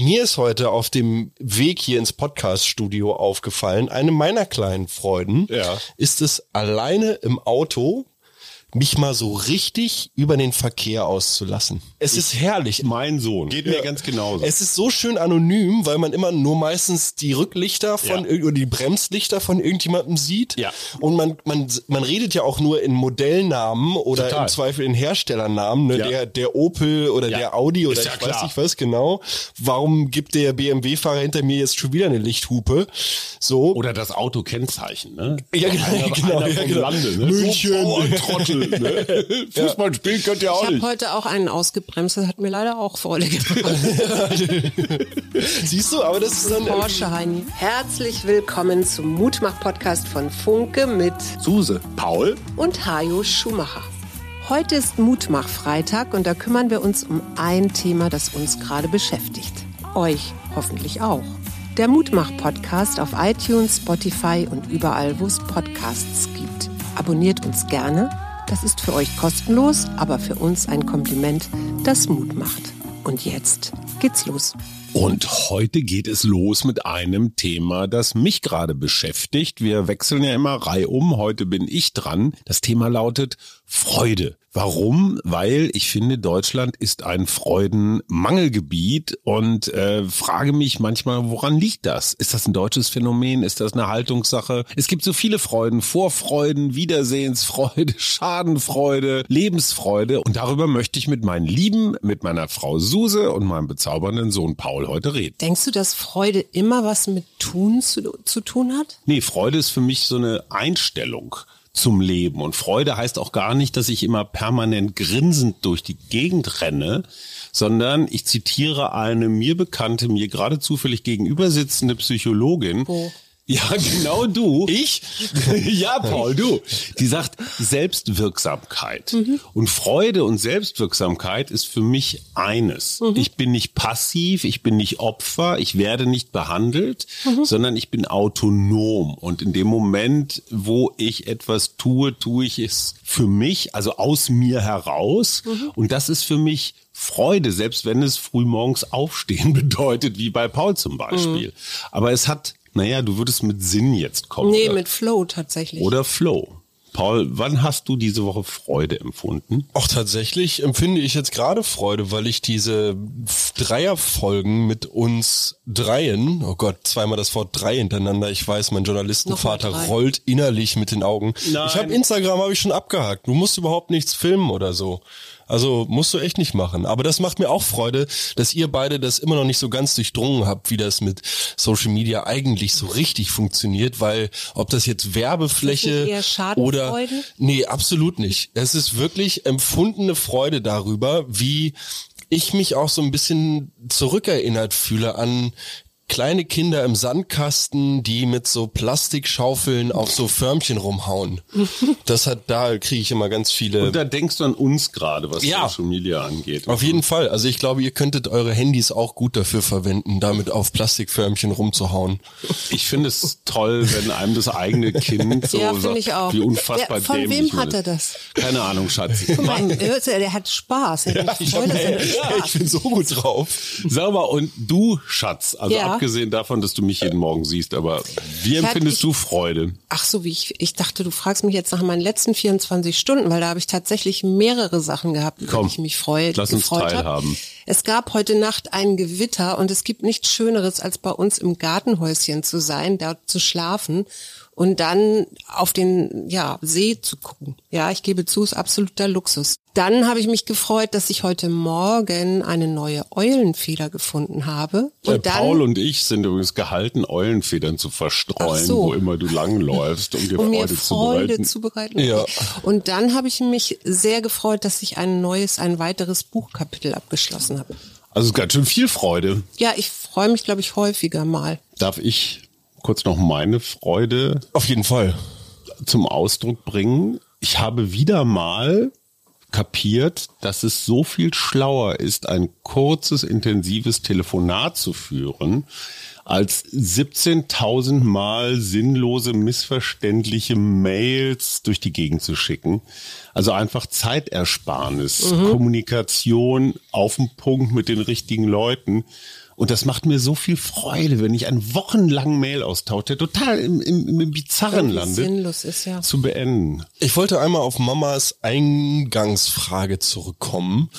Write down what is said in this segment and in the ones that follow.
mir ist heute auf dem Weg hier ins Podcast-Studio aufgefallen, eine meiner kleinen Freuden Ja. ist es alleine im Auto mich mal so richtig über den Verkehr auszulassen. Es ist herrlich. Mein Sohn. Geht mir Ja. ganz genauso. Es ist so schön anonym, weil man immer nur meistens die Rücklichter von Ja. oder die Bremslichter von irgendjemandem sieht. Ja. Und man, man, man redet ja auch nur in Modellnamen oder Total. im Zweifel in Herstellernamen, ne? Ja. der, der Opel oder der Audi oder Ist ich weiß nicht was genau. Warum gibt der BMW-Fahrer hinter mir jetzt schon wieder eine Lichthupe? So. Oder das Autokennzeichen, ne? Ja, genau, Einer, genau, einer ja, genau. Lande, ne? München. Oh, Trottel, ne? Fußball spielen könnt ihr Ich auch habe nicht. heute auch einen ausgebremst, das hat mir leider auch Freude gemacht. Siehst du, aber das ist dann Porsche Heini. Herzlich willkommen zum Mutmach-Podcast von Funke mit Suse. Paul? und Hajo Schumacher. Heute ist Mutmach-Freitag und da kümmern wir uns um ein Thema, das uns gerade beschäftigt. Euch hoffentlich auch. Der Mutmach-Podcast auf iTunes, Spotify und überall, wo es Podcasts gibt. Abonniert uns gerne. Das ist für euch kostenlos, aber für uns ein Kompliment, das Mut macht. Und jetzt geht's los. Und heute geht es los mit einem Thema, das mich gerade beschäftigt. Wir wechseln ja immer reihum. Heute bin ich dran. Das Thema lautet Freude. Warum? Weil ich finde, Deutschland ist ein Freudenmangelgebiet und äh, frage mich manchmal, woran liegt das? Ist das ein deutsches Phänomen? Ist das eine Haltungssache? Es gibt so viele Freuden, Vorfreuden, Wiedersehensfreude, Schadenfreude, Lebensfreude und darüber möchte ich mit meinen Lieben, mit meiner Frau Suse und meinem bezaubernden Sohn Paul heute reden. Denkst du, dass Freude immer was mit Tun zu, zu tun hat? Nee, Freude ist für mich so eine Einstellung zum Leben. Und Freude heißt auch gar nicht, dass ich immer permanent grinsend durch die Gegend renne, sondern ich zitiere eine mir bekannte, mir gerade zufällig gegenüber sitzende Psychologin. Wo? Ja, genau du. Ich? ja, Paul, du. Die sagt Selbstwirksamkeit. Und Freude und Selbstwirksamkeit ist für mich eines. Ich bin nicht passiv, ich bin nicht Opfer, ich werde nicht behandelt, sondern ich bin autonom. Und in dem Moment, wo ich etwas tue, tue ich es für mich, also aus mir heraus. Und das ist für mich Freude, selbst wenn es frühmorgens aufstehen bedeutet, wie bei Paul zum Beispiel. Aber es hat, naja, du würdest mit Sinn jetzt kommen. Nee, oder? mit Flow tatsächlich. oder Flow. Paul, wann hast du diese Woche Freude empfunden? Auch tatsächlich empfinde ich jetzt gerade Freude, weil ich diese Dreierfolgen mit uns dreien, oh Gott, zweimal das Wort drei hintereinander, ich weiß, mein Journalistenvater rollt innerlich mit den Augen. Nein. Ich habe Instagram habe ich schon abgehakt. Du musst überhaupt nichts filmen oder so. Also musst du echt nicht machen. Aber das macht mir auch Freude, dass ihr beide das immer noch nicht so ganz durchdrungen habt, wie das mit Social Media eigentlich so richtig funktioniert, weil ob das jetzt Werbefläche oder? Nee, absolut nicht. Es ist wirklich empfundene Freude darüber, wie ich mich auch so ein bisschen zurückerinnert fühle an kleine Kinder im Sandkasten, die mit so Plastikschaufeln auf so Förmchen rumhauen. Das hat, da kriege ich immer ganz viele. Und da denkst du an uns gerade, was Ja. Social Media angeht. auf jeden Fall. Also ich glaube, ihr könntet eure Handys auch gut dafür verwenden, damit auf Plastikförmchen rumzuhauen. Ich finde es toll, wenn einem das eigene Kind so Ja, finde sagt, ich auch. wie unfassbar Wer- von dämlich wem hat er das? Keine Ahnung, Schatz. Guck mal, der hat Spaß. Er hat Ich, hab, er Spaß. ich bin so gut drauf. Sag mal, und du, Schatz, also Ja. Abgesehen davon, dass du mich jeden Morgen siehst, aber wie empfindest ich- du Freude? Ach so, wie ich, ich dachte, du fragst mich jetzt nach meinen letzten 24 Stunden, weil da habe ich tatsächlich mehrere Sachen gehabt, über die ich mich freue, lass uns teilhaben. Es gab heute Nacht ein Gewitter und es gibt nichts Schöneres, als bei uns im Gartenhäuschen zu sein, dort zu schlafen und dann auf den ja, See zu gucken. Ja, ich gebe zu, ist absoluter Luxus. Dann habe ich mich gefreut, dass ich heute Morgen eine neue Eulenfeder gefunden habe. Und Äh, dann, Paul und ich sind übrigens gehalten, Eulenfedern zu verstreuen, so. wo immer du langläufst, um dir um Freude, zu Freude bereiten. zu bereiten. Ja. Und dann habe ich mich sehr gefreut, dass ich ein neues, ein weiteres Buchkapitel abgeschlossen habe. Also ganz schön viel Freude. Ja, ich freue mich, glaube ich, häufiger mal. Darf ich kurz noch meine Freude Auf jeden Fall. zum Ausdruck bringen? Ich habe wieder mal kapiert, dass es so viel schlauer ist, ein kurzes, intensives Telefonat zu führen, als 17.000 Mal sinnlose, missverständliche Mails durch die Gegend zu schicken. Also einfach Zeitersparnis, Kommunikation auf den Punkt mit den richtigen Leuten. Und das macht mir so viel Freude, wenn ich einen wochenlangen Mail-Austausch, der total im, im, im Bizarren landet, sinnlos ist, ja. zu beenden. Ich wollte einmal auf Mamas Eingangsfrage zurückkommen.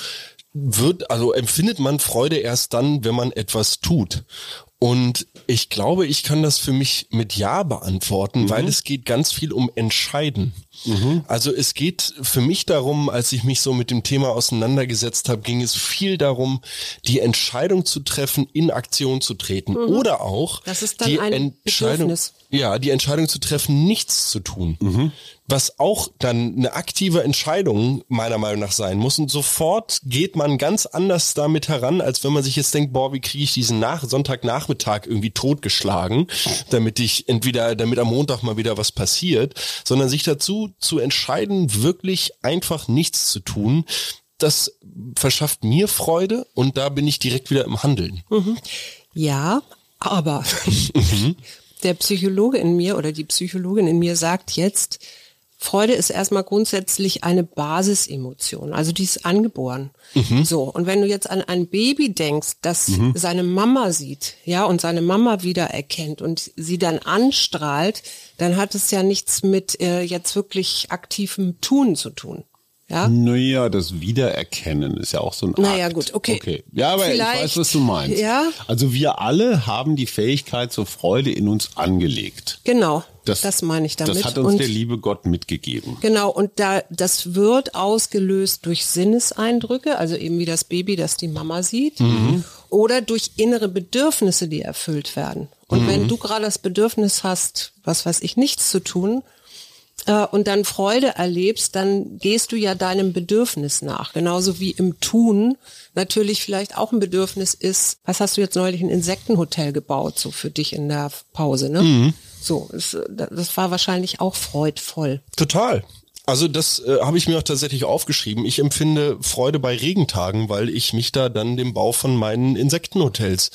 Wird, also empfindet man Freude erst dann, wenn man etwas tut? Und ich glaube, ich kann das für mich mit Ja beantworten, weil es geht ganz viel um Entscheiden. Also es geht für mich darum, als ich mich so mit dem Thema auseinandergesetzt habe, ging es viel darum, die Entscheidung zu treffen, in Aktion zu treten oder auch Das ist dann die ein Entscheidung, Bedürfnis. Ja, die Entscheidung zu treffen, nichts zu tun. Was auch dann eine aktive Entscheidung meiner Meinung nach sein muss. Und sofort geht man ganz anders damit heran, als wenn man sich jetzt denkt, boah, wie kriege ich diesen Nach Sonntagnachmittag irgendwie totgeschlagen, damit ich entweder, damit am Montag mal wieder was passiert, sondern sich dazu zu entscheiden, wirklich einfach nichts zu tun. Das verschafft mir Freude und da bin ich direkt wieder im Handeln. Ja, aber der Psychologe in mir oder die Psychologin in mir sagt jetzt, Freude ist erstmal grundsätzlich eine Basisemotion, also die ist angeboren. So, und wenn du jetzt an ein Baby denkst, das seine Mama sieht, ja, und seine Mama wiedererkennt und sie dann anstrahlt, dann hat es ja nichts mit äh, jetzt wirklich aktivem Tun zu tun. Ja? Naja, das Wiedererkennen ist ja auch so ein Naja, Akt. gut, okay. okay. Ja, aber Vielleicht- ich weiß, was du meinst. Ja. Also wir alle haben die Fähigkeit zur Freude in uns angelegt. Genau, das, meine ich damit. Das hat uns Und- der liebe Gott mitgegeben. Genau, und da, das wird ausgelöst durch Sinneseindrücke, also eben wie das Baby, das die Mama sieht, oder durch innere Bedürfnisse, die erfüllt werden. Und wenn du gerade das Bedürfnis hast, was weiß ich, nichts zu tun, äh, und dann Freude erlebst, dann gehst du ja deinem Bedürfnis nach. Genauso wie im Tun natürlich vielleicht auch ein Bedürfnis ist, was hast du jetzt neulich ein Insektenhotel gebaut, so für dich in der Pause, ne? So, es, das war wahrscheinlich auch freudvoll. Total. Also das äh, habe ich mir auch tatsächlich aufgeschrieben. Ich empfinde Freude bei Regentagen, weil ich mich da dann dem Bau von meinen Insektenhotels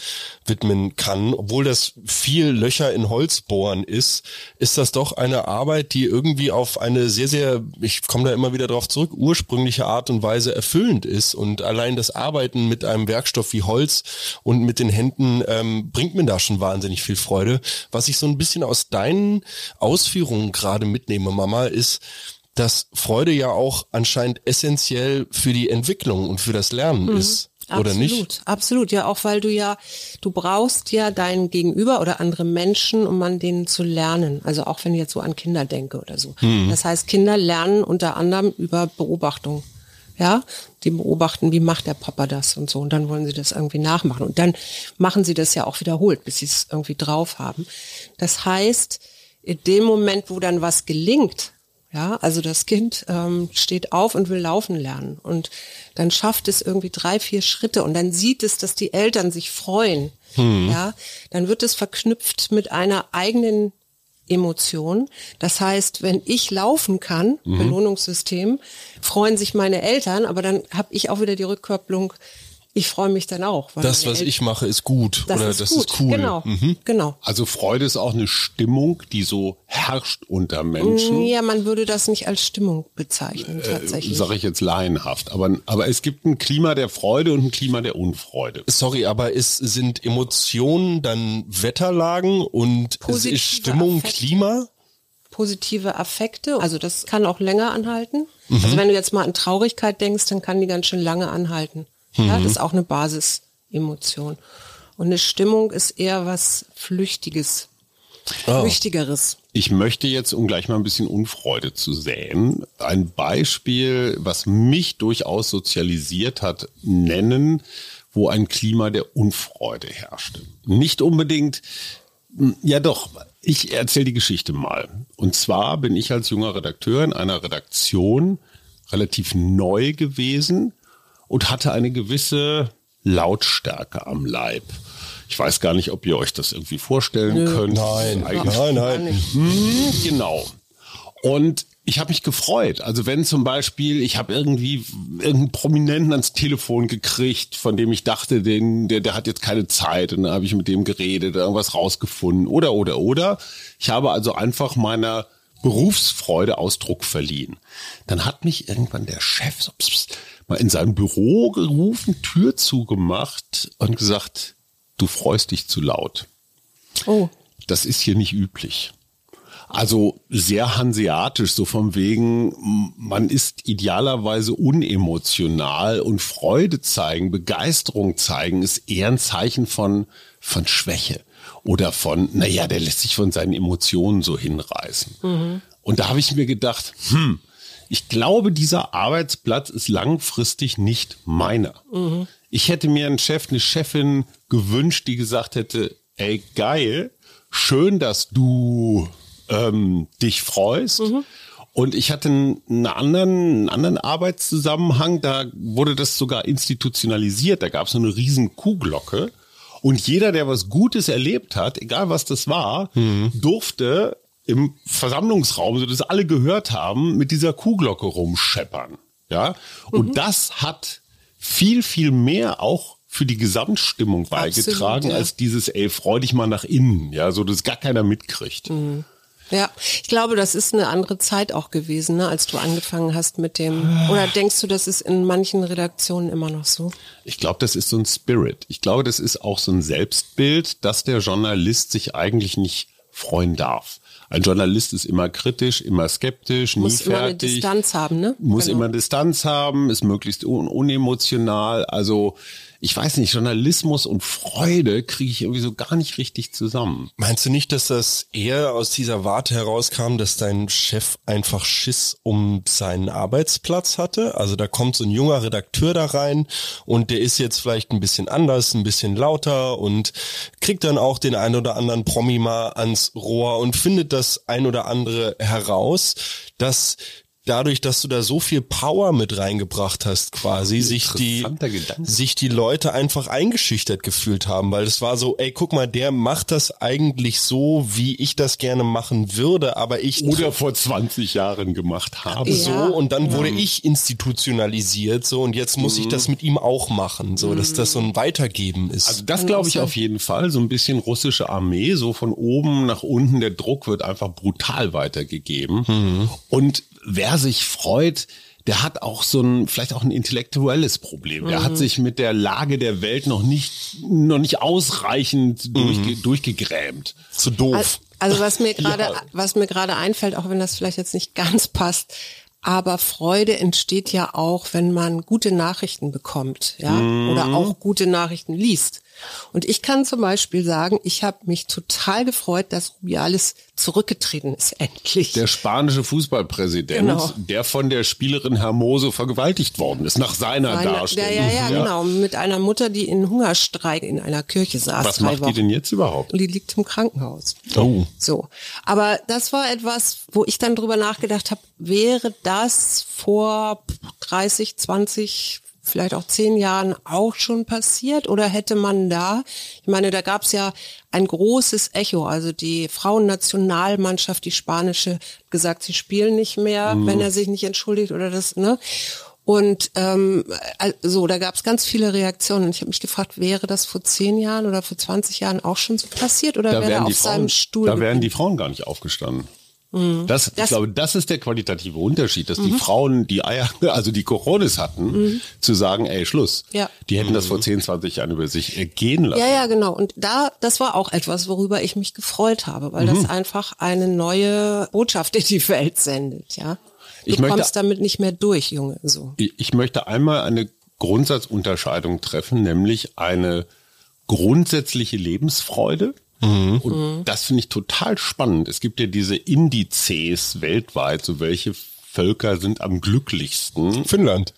widmen kann. Obwohl das viel Löcher in Holz bohren ist, ist das doch eine Arbeit, die irgendwie auf eine sehr, sehr, ich komme da immer wieder drauf zurück, ursprüngliche Art und Weise erfüllend ist. Und allein das Arbeiten mit einem Werkstoff wie Holz und mit den Händen ähm, bringt mir da schon wahnsinnig viel Freude. Was ich so ein bisschen aus deinen Ausführungen gerade mitnehme, Mama, ist, dass Freude ja auch anscheinend essentiell für die Entwicklung und für das Lernen ist. Oder absolut, nicht? Absolut, ja, auch weil du ja, du brauchst ja dein Gegenüber oder andere Menschen, um an denen zu lernen. Also auch wenn ich jetzt so an Kinder denke oder so. Mhm. Das heißt, Kinder lernen unter anderem über Beobachtung. Ja, die beobachten, wie macht der Papa das und so. Und dann wollen sie das irgendwie nachmachen. Und dann machen sie das ja auch wiederholt, bis sie es irgendwie drauf haben. Das heißt, in dem Moment, wo dann was gelingt, ja, also das Kind ähm, steht auf und will laufen lernen und dann schafft es irgendwie drei, vier Schritte und dann sieht es, dass die Eltern sich freuen. Ja, dann wird es verknüpft mit einer eigenen Emotion. Das heißt, wenn ich laufen kann, Belohnungssystem, freuen sich meine Eltern, aber dann habe ich auch wieder die Rückkopplung, ich freue mich dann auch. weil Das, was El- ich mache, ist gut. das oder ist das gut. ist cool. Genau, Mhm. genau. Also Freude ist auch eine Stimmung, die so herrscht unter Menschen. Ja, man würde das nicht als Stimmung bezeichnen, tatsächlich. Sage ich jetzt laienhaft. Aber, aber es gibt ein Klima der Freude und ein Klima der Unfreude. Sorry, aber es sind Emotionen dann Wetterlagen und es Positive ist Stimmung Affekte. Klima? positive Affekte. Also das kann auch länger anhalten. Mhm. Also wenn du jetzt mal an Traurigkeit denkst, dann kann die ganz schön lange anhalten. Ja, Mhm. das ist auch eine Basisemotion. Und eine Stimmung ist eher was Flüchtiges, Oh. Flüchtigeres. Ich möchte jetzt, um gleich mal ein bisschen Unfreude zu säen, ein Beispiel, was mich durchaus sozialisiert hat, nennen, wo ein Klima der Unfreude herrschte. Nicht unbedingt, ja doch, ich erzähle die Geschichte mal. Und zwar bin ich als junger Redakteur in einer Redaktion relativ neu gewesen und hatte eine gewisse Lautstärke am Leib. Ich weiß gar nicht, ob ihr euch das irgendwie vorstellen könnt. Nein, Eigentlich nein, nein. hm, genau. Und ich habe mich gefreut. Also wenn zum Beispiel, ich habe irgendwie irgendeinen Prominenten ans Telefon gekriegt, von dem ich dachte, den, der, der hat jetzt keine Zeit und dann habe ich mit dem geredet, irgendwas rausgefunden oder, oder, oder. Ich habe also einfach meiner Berufsfreude Ausdruck verliehen. Dann hat mich irgendwann der Chef so pss, pss, mal in sein Büro gerufen, Tür zugemacht und gesagt, du freust dich zu laut. Oh. Das ist hier nicht üblich. Also sehr hanseatisch, so vom wegen, man ist idealerweise unemotional und Freude zeigen, Begeisterung zeigen, ist eher ein Zeichen von, von Schwäche oder von, naja, der lässt sich von seinen Emotionen so hinreißen. Mhm. Und da habe ich mir gedacht, hm, ich glaube, dieser Arbeitsplatz ist langfristig nicht meiner. Mhm. Ich hätte mir einen Chef, eine Chefin gewünscht, die gesagt hätte, ey, geil, schön, dass du ähm, dich freust. Mhm. Und ich hatte einen anderen, einen anderen Arbeitszusammenhang, da wurde das sogar institutionalisiert. Da gab es so eine riesen Kuhglocke. Und jeder, der was Gutes erlebt hat, egal was das war, mhm. durfte im Versammlungsraum, so dass alle gehört haben, mit dieser Kuhglocke rumscheppern. Ja. Und mhm. das hat viel, viel mehr auch für die Gesamtstimmung beigetragen, Absolut, ja. als dieses, ey, freu dich mal nach innen, ja, so dass gar keiner mitkriegt. Mhm. Ja, ich glaube, das ist eine andere Zeit auch gewesen, ne, als du angefangen hast mit dem. Oder denkst du, das ist in manchen Redaktionen immer noch so? Ich glaube, das ist so ein Spirit. Ich glaube, das ist auch so ein Selbstbild, dass der Journalist sich eigentlich nicht freuen darf. Ein Journalist ist immer kritisch, immer skeptisch, muss nie fertig. Muss immer eine Distanz haben, ne? Muss genau. immer Distanz haben, ist möglichst un unemotional. Also ich weiß nicht, Journalismus und Freude kriege ich irgendwie so gar nicht richtig zusammen. Meinst du nicht, dass das eher aus dieser Warte herauskam, dass dein Chef einfach Schiss um seinen Arbeitsplatz hatte? Also da kommt so ein junger Redakteur da rein und der ist jetzt vielleicht ein bisschen anders, ein bisschen lauter und kriegt dann auch den ein oder anderen Promi mal ans Rohr und findet das ein oder andere heraus, dass dadurch, dass du da so viel Power mit reingebracht hast, quasi, sich die, sich die Leute einfach eingeschüchtert gefühlt haben, weil es war so, ey, guck mal, der macht das eigentlich so, wie ich das gerne machen würde, aber ich. Oder vor 20 Jahren gemacht habe. Ja. So, und dann wurde mhm. ich institutionalisiert, so, und jetzt muss mhm. ich das mit ihm auch machen, so, dass das so ein Weitergeben ist. Also das glaube ich auf jeden Fall, so ein bisschen russische Armee, so von oben nach unten, der Druck wird einfach brutal weitergegeben. Mhm. Und wer sich freut, der hat auch so ein, vielleicht auch ein intellektuelles Problem. Der mhm. hat sich mit der Lage der Welt noch nicht, noch nicht ausreichend mhm. durchge, durchgegrämt. Zu doof. Also, was mir gerade, ja. was mir gerade einfällt, auch wenn das vielleicht jetzt nicht ganz passt, aber Freude entsteht ja auch, wenn man gute Nachrichten bekommt, ja, mhm. oder auch gute Nachrichten liest. Und ich kann zum Beispiel sagen, ich habe mich total gefreut, dass Rubiales zurückgetreten ist, endlich. Der spanische Fußballpräsident, genau. der von der Spielerin Hermoso vergewaltigt worden ist, nach seiner Meine, Darstellung. Ja, ja, ja, ja, genau. Mit einer Mutter, die in Hungerstreik in einer Kirche saß. Was macht die denn jetzt überhaupt? Die liegt im Krankenhaus. Oh. So. Aber das war etwas, wo ich dann drüber nachgedacht habe, wäre das vor 30, 20, vielleicht auch zehn Jahren auch schon passiert? Oder hätte man da, ich meine, da gab es ja ein großes Echo. Also die Frauennationalmannschaft, die spanische, gesagt, sie spielen nicht mehr, mhm. wenn er sich nicht entschuldigt oder das, ne? Und ähm, also da gab es ganz viele Reaktionen. Und ich habe mich gefragt, wäre das vor zehn Jahren oder vor 20 Jahren auch schon so passiert oder da wäre er auf Frauen, seinem Stuhl? Da wären die Frauen gar nicht aufgestanden. Mhm. Das, das, ich glaube, das ist der qualitative Unterschied, dass mhm. die Frauen die Eier, also die Coronis hatten, mhm. zu sagen, ey, Schluss. Ja. Die hätten das vor 10, 20 Jahren über sich gehen lassen. Ja, ja, genau. Und da, das war auch etwas, worüber ich mich gefreut habe, weil das mhm. einfach eine neue Botschaft in die Welt sendet, ja. Du ich kommst möchte, damit nicht mehr durch, Junge, so. Ich, ich möchte einmal eine Grundsatzunterscheidung treffen, nämlich eine grundsätzliche Lebensfreude Mhm. Und mhm. das finde ich total spannend. Es gibt ja diese Indizes weltweit, so welche Völker sind am glücklichsten. Finnland.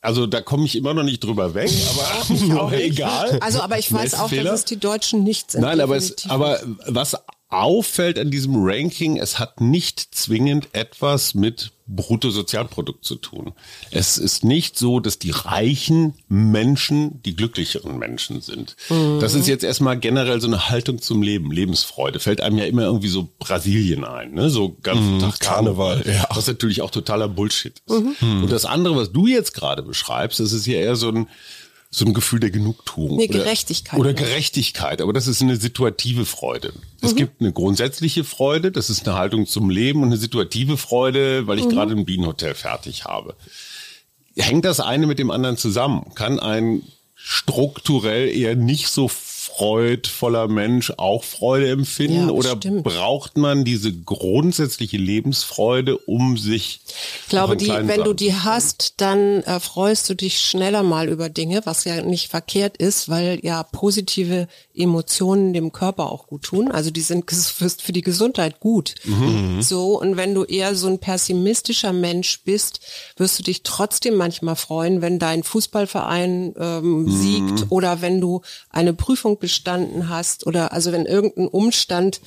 Also da komme ich immer noch nicht drüber weg, aber auch egal. Also aber ich weiß auch, dass es die Deutschen nicht sind. Nein, aber, es, aber was auffällt an diesem Ranking, es hat nicht zwingend etwas mit Bruttosozialprodukt zu tun. Es ist nicht so, dass die reichen Menschen die glücklicheren Menschen sind. Mhm. Das ist jetzt erstmal generell so eine Haltung zum Leben, Lebensfreude. Fällt einem ja immer irgendwie so Brasilien ein, ne? So ganz mhm, Tag Karneval, ja. was natürlich auch totaler Bullshit ist. Mhm. Und das andere, was du jetzt gerade beschreibst, das ist ja eher so ein so ein Gefühl der Genugtuung. Nee, Gerechtigkeit. Oder, oder Gerechtigkeit, aber das ist eine situative Freude. Es mhm. gibt eine grundsätzliche Freude, das ist eine Haltung zum Leben und eine situative Freude, weil ich mhm. gerade ein Bienenhotel fertig habe. Hängt das eine mit dem anderen zusammen? Kann ein strukturell eher nicht so freudvoller Mensch auch Freude empfinden? Ja, oder stimmt. braucht man diese grundsätzliche Lebensfreude, um sich Ich glaube, die, wenn du Sachen- die hast, dann äh, freust du dich schneller mal über Dinge, was ja nicht verkehrt ist, weil ja positive Emotionen dem Körper auch gut tun. Also die sind für die Gesundheit gut. Mhm. So, und wenn du eher so ein pessimistischer Mensch bist, wirst du dich trotzdem manchmal freuen, wenn dein Fußballverein ähm, Mhm. siegt oder wenn du eine Prüfung bestanden hast oder also wenn irgendein Umstand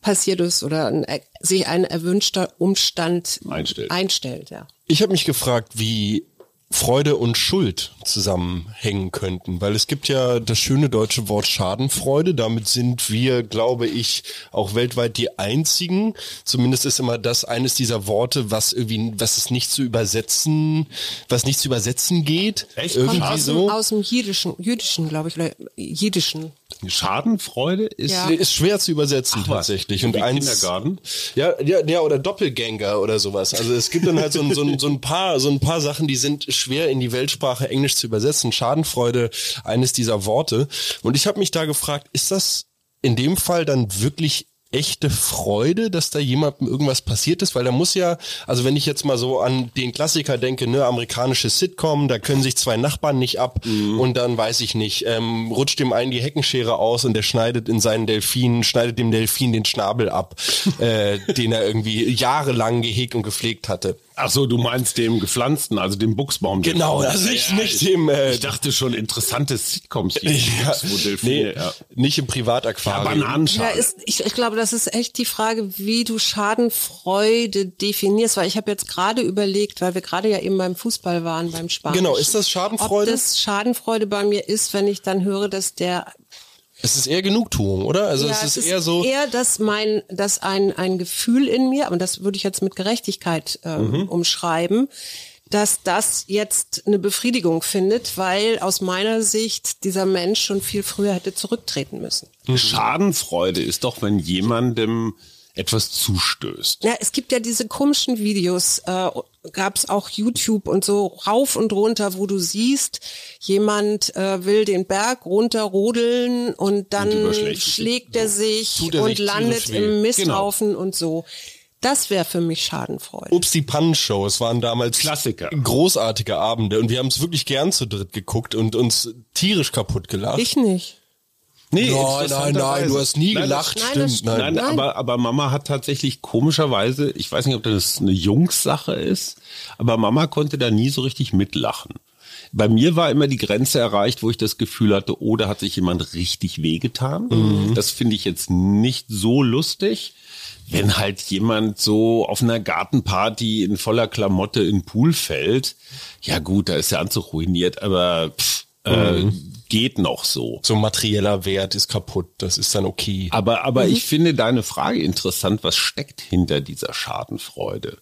passiert ist oder ein, sich ein erwünschter Umstand Einstellt. einstellt ja. Ich habe mich gefragt, wie Freude und Schuld zusammenhängen könnten, weil es gibt ja das schöne deutsche Wort Schadenfreude. Damit sind wir, glaube ich, auch weltweit die einzigen. Zumindest ist immer das eines dieser Worte, was irgendwie, was es nicht zu übersetzen, was nicht zu übersetzen geht. Echt? Irgendwie Kommt aus, so. dem, aus dem Jüdischen, Jüdischen, glaube ich, oder Jiddischen. Schadenfreude ist Ja. Ist schwer zu übersetzen Ach tatsächlich. wie Und eins, Kindergarten? Ja, ja, ja, oder Doppelgänger oder sowas. Also es gibt dann halt so ein, so, ein, so ein paar, so ein paar Sachen, die sind schwer in die Weltsprache Englisch zu übersetzen. Schadenfreude, eines dieser Worte. Und ich habe mich da gefragt, ist das in dem Fall dann wirklich echte Freude, dass da jemandem irgendwas passiert ist, weil da muss ja, also wenn ich jetzt mal so an den Klassiker denke, ne, amerikanische Sitcom, da können sich zwei Nachbarn nicht ab und dann weiß ich nicht, ähm, rutscht dem einen die Heckenschere aus und der schneidet in seinen Delfin, schneidet dem Delfin den Schnabel ab, äh, den er irgendwie jahrelang gehegt und gepflegt hatte. Ach so, du meinst dem gepflanzten, also dem Buchsbaum. Genau, also ich nicht dem, äh, Ich dachte schon interessantes Sitcoms, die ja, nee, ja. nicht im Ja, Privataquarium. Ja, Bananenschale. ist, ich, ich glaube, das ist echt die Frage, wie du Schadenfreude definierst, weil ich habe jetzt gerade überlegt, weil wir gerade ja eben beim Fußball waren, beim Spanisch. Genau, ist das Schadenfreude? Ob das Schadenfreude bei mir ist, wenn ich dann höre, dass der es ist eher Genugtuung, oder? Also ja, es ist eher so, eher, dass mein, dass ein, ein Gefühl in mir, aber das würde ich jetzt mit Gerechtigkeit ähm, Mhm. umschreiben, dass das jetzt eine Befriedigung findet, weil aus meiner Sicht dieser Mensch schon viel früher hätte zurücktreten müssen. Schadenfreude ist doch, wenn jemandem etwas zustößt. Ja, es gibt ja diese komischen Videos, äh, gab es auch YouTube und so rauf und runter, wo du siehst, jemand äh, will den Berg runterrodeln und dann Und schlägt er sich er und sich landet im Misthaufen und so. Das wäre für mich Schadenfreude. Ups, die Pannenshow. Es waren damals Klassiker. großartige Abende und wir haben es wirklich gern zu dritt geguckt und uns tierisch kaputt gelacht. Ich nicht. Nee, nein, nein, nein, du hast nie Nein, gelacht, das stimmt. stimmt. Nein. Nein, Nein. aber, aber Mama hat tatsächlich komischerweise, ich weiß nicht, ob das eine Jungssache ist, aber Mama konnte da nie so richtig mitlachen. Bei mir war immer die Grenze erreicht, wo ich das Gefühl hatte, oh, da hat sich jemand richtig wehgetan. Mhm. Das finde ich jetzt nicht so lustig. Wenn halt jemand so auf einer Gartenparty in voller Klamotte in den Pool fällt, ja gut, da ist der Anzug ruiniert, aber pff, äh, geht noch so. So materieller Wert ist kaputt, das ist dann okay. Aber, aber ich finde deine Frage interessant, was steckt hinter dieser Schadenfreude?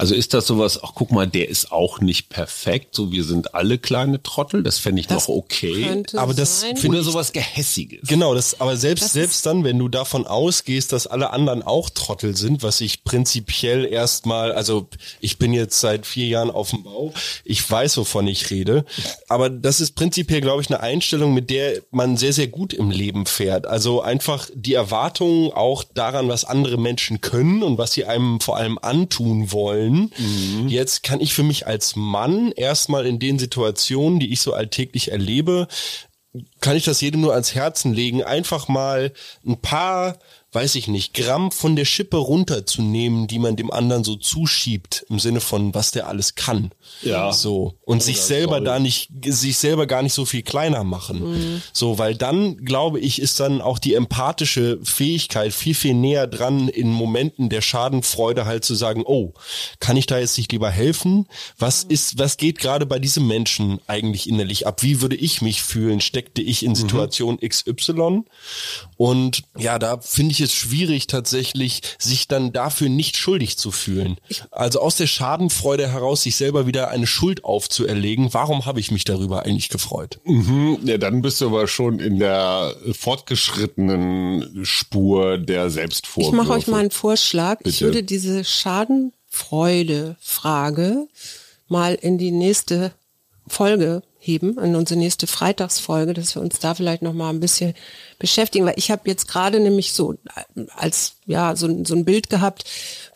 Also ist das sowas, ach guck mal, der ist auch nicht perfekt, so wir sind alle kleine Trottel, das fände ich Das noch okay. Aber das sein. finde Oder sowas Gehässiges. Genau, das, aber selbst, Das selbst dann, wenn du davon ausgehst, dass alle anderen auch Trottel sind, was ich prinzipiell erstmal, also ich bin jetzt seit vier Jahren auf dem Bau, ich weiß, wovon ich rede, aber das ist prinzipiell, glaube ich, eine Einstellung, mit der man sehr, sehr gut im Leben fährt. Also einfach die Erwartungen auch daran, was andere Menschen können und was sie einem vor allem antun wollen. Jetzt kann ich für mich als Mann erstmal in den Situationen, die ich so alltäglich erlebe, kann ich das jedem nur ans Herzen legen, einfach mal ein paar, weiß ich nicht, Gramm von der Schippe runterzunehmen, die man dem anderen so zuschiebt, im Sinne von, was der alles kann. Ja. So. Und sich selber da nicht, sich selber gar nicht so viel kleiner machen. So, weil dann, glaube ich, ist dann auch die empathische Fähigkeit viel, viel näher dran, in Momenten der Schadenfreude halt zu sagen, oh, kann ich da jetzt nicht lieber helfen? Was ist, was geht gerade bei diesem Menschen eigentlich innerlich ab? Wie würde ich mich fühlen? Steckte ich in Situation XY? Und ja, da finde ich es schwierig tatsächlich, sich dann dafür nicht schuldig zu fühlen. Also aus der Schadenfreude heraus sich selber wieder eine Schuld aufzuerlegen. Warum habe ich mich darüber eigentlich gefreut? Mhm, ja, dann bist du aber schon in der fortgeschrittenen Spur der Ich Selbstvorwürfe. mache euch mal einen Vorschlag. Ich Bitte. würde diese Schadenfreude-Frage mal in die nächste Folge heben in unsere nächste Freitagsfolge, dass wir uns da vielleicht noch mal ein bisschen beschäftigen, weil ich habe jetzt gerade nämlich so als ja so, so ein Bild gehabt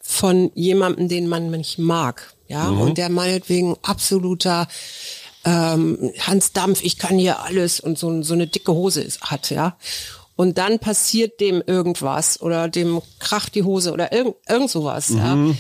von jemandem, den man nicht mag, ja, mhm. und der meinetwegen absoluter ähm, Hans Dampf, ich kann hier alles und so, so eine dicke Hose ist, hat, ja. Und dann passiert dem irgendwas oder dem kracht die Hose oder irgend, irgend sowas, mhm. ja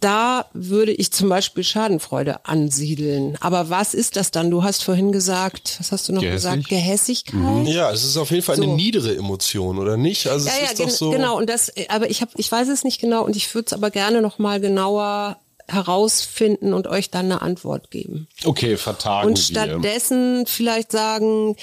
da würde ich zum Beispiel Schadenfreude ansiedeln. Aber was ist das dann? Du hast vorhin gesagt, was hast du noch Gehässig. gesagt? Gehässigkeit? Mhm. Ja, es ist auf jeden Fall so. eine niedere Emotion, oder nicht? Also ja, es ja, ist doch so genau. Und das, aber ich habe, ich weiß es nicht genau und ich würde es aber gerne noch mal genauer herausfinden und euch dann eine Antwort geben. Okay, vertagen Und stattdessen wir. vielleicht sagen,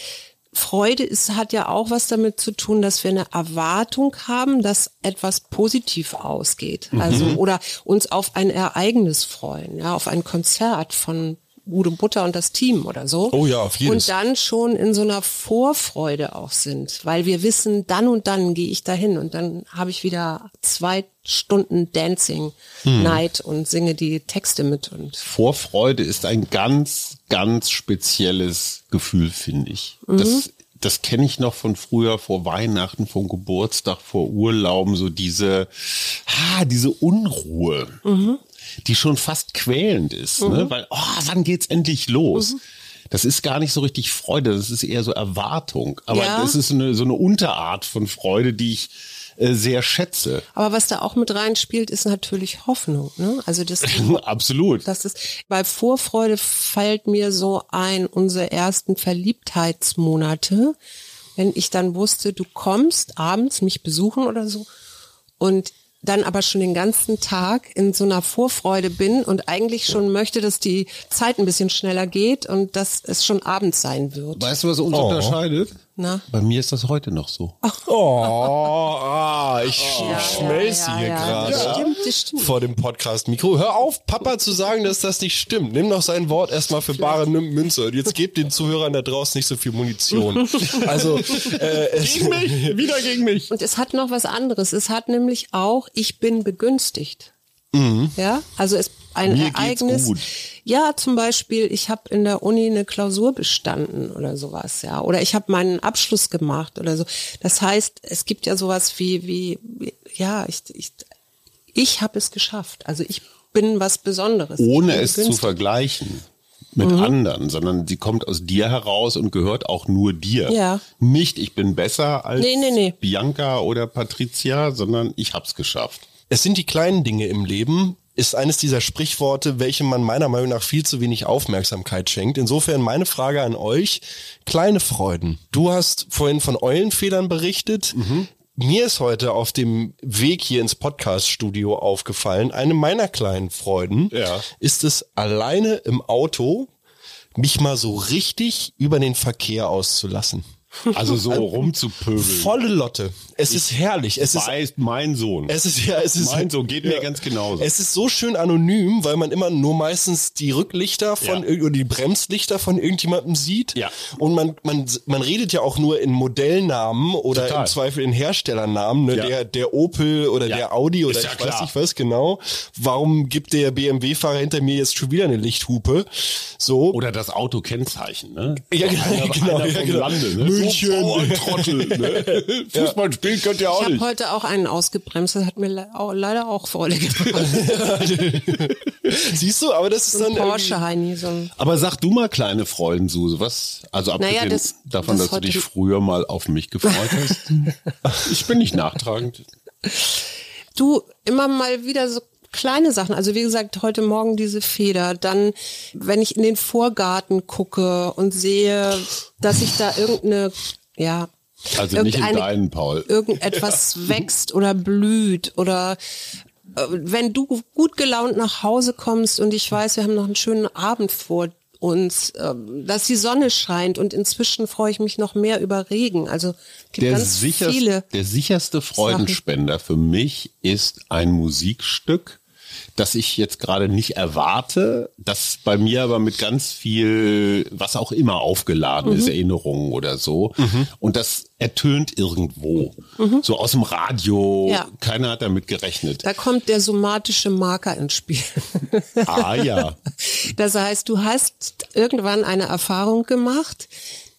Freude ist, hat ja auch was damit zu tun, dass wir eine Erwartung haben, dass etwas positiv ausgeht. Mhm. Also, oder uns auf ein Ereignis freuen, ja, auf ein Konzert von Udo Butter und das Team oder so. Oh ja, auf jeden Und dann schon in so einer Vorfreude auch sind, weil wir wissen, dann und dann gehe ich dahin und dann habe ich wieder zwei Stunden Dancing hm. Night und singe die Texte mit und Vorfreude ist ein ganz, ganz spezielles Gefühl, finde ich. Mhm. Das das kenne ich noch von früher, vor Weihnachten, vom Geburtstag, vor Urlauben, so diese, ah, diese Unruhe. Mhm die schon fast quälend ist, ne? mhm. ne? weil, oh, wann geht's endlich los? Mhm. Das ist gar nicht so richtig Freude, das ist eher so Erwartung. Aber ja. das ist eine, so eine Unterart von Freude, die ich äh, sehr schätze. Aber was da auch mit reinspielt, ist natürlich Hoffnung. Ne? Also das absolut. Das ist bei Vorfreude fällt mir so ein unsere ersten Verliebtheitsmonate, wenn ich dann wusste, du kommst abends mich besuchen oder so und dann aber schon den ganzen Tag in so einer Vorfreude bin und eigentlich schon möchte, dass die Zeit ein bisschen schneller geht und dass es schon abends sein wird. Weißt du, was uns oh. unterscheidet? Na? Bei mir ist das heute noch so. Oh, ah, ich oh. schmelze ja, ja, hier ja, gerade das stimmt, das stimmt. vor dem Podcast-Mikro. Hör auf, Papa zu sagen, dass das nicht stimmt. Nimm doch sein Wort erstmal für bare Münze. Und jetzt gebt den Zuhörern da draußen nicht so viel Munition. Also äh, gegen mich, wieder gegen mich. Und es hat noch was anderes. Es hat nämlich auch, ich bin begünstigt. Mhm. Ja, also es ein Mir Ereignis. Ja, zum Beispiel, ich habe in der Uni eine Klausur bestanden oder sowas, ja. Oder ich habe meinen Abschluss gemacht oder so. Das heißt, es gibt ja sowas wie, wie, ja, ich, ich, ich habe es geschafft. Also ich bin was Besonderes. Ohne es günstig. zu vergleichen mit mhm. anderen, sondern sie kommt aus dir heraus und gehört auch nur dir. Ja. Nicht, ich bin besser als nee, nee, nee. Bianca oder Patricia, sondern ich hab's geschafft. Es sind die kleinen Dinge im Leben, ist eines dieser Sprichworte, welche man meiner Meinung nach viel zu wenig Aufmerksamkeit schenkt. Insofern meine Frage an euch, kleine Freuden. Du hast vorhin von Eulenfedern berichtet. Mhm. Mir ist heute auf dem Weg hier ins Podcast-Studio aufgefallen, eine meiner kleinen Freuden ja. ist es alleine im Auto, mich mal so richtig über den Verkehr auszulassen. Also so rumzupöbeln. Volle Lotte. Es ich ist herrlich. Es weiß ist mein Sohn. Es ist ja, es ist mein Sohn geht ja, mir ganz genauso. Es ist so schön anonym, weil man immer nur meistens die Rücklichter von ja. oder die Bremslichter von irgendjemandem sieht. Ja. Und man man man redet ja auch nur in Modellnamen oder Total. im Zweifel in Herstellernamen. Ne? Ja. Der der Opel oder der Audi oder ich klar. weiß nicht was genau. Warum gibt der BMW-Fahrer hinter mir jetzt schon wieder eine Lichthupe? So. Oder das Autokennzeichen. Ne? Ja, genau. Einer, genau, einer ja, genau. Lande, ne? München. Oh, Trottel. Ne? Fußball spielen könnt ihr auch ich nicht. Ich habe heute auch einen ausgebremst. Das hat mir le auch, leider auch Freude gebracht. Siehst du, aber das ist so dann Porsche Heini. So aber sag du mal, kleine Freuden, Suse, was? Also abgesehen naja, das, davon, das dass du dich früher mal auf mich gefreut hast. ich bin nicht nachtragend. Du, immer mal wieder so kleine Sachen. Also wie gesagt, heute Morgen diese Feder. Dann, wenn ich in den Vorgarten gucke und sehe, dass ich da irgendeine, ja, also nicht in deinen, Paul. Irgendetwas wächst oder blüht oder äh, wenn du gut gelaunt nach Hause kommst und ich weiß, wir haben noch einen schönen Abend vor uns, äh, dass die Sonne scheint und inzwischen freue ich mich noch mehr über Regen. Also gibt der ganz viele. Der sicherste Freudenspender Sachen. für mich ist ein Musikstück, das ich jetzt gerade nicht erwarte, das bei mir aber mit ganz viel, was auch immer aufgeladen mhm. ist, Erinnerungen oder so. Mhm. Und das ertönt irgendwo. Mhm. So aus dem Radio. Ja. Keiner hat damit gerechnet. Da kommt der somatische Marker ins Spiel. Ah ja. Das heißt, du hast irgendwann eine Erfahrung gemacht,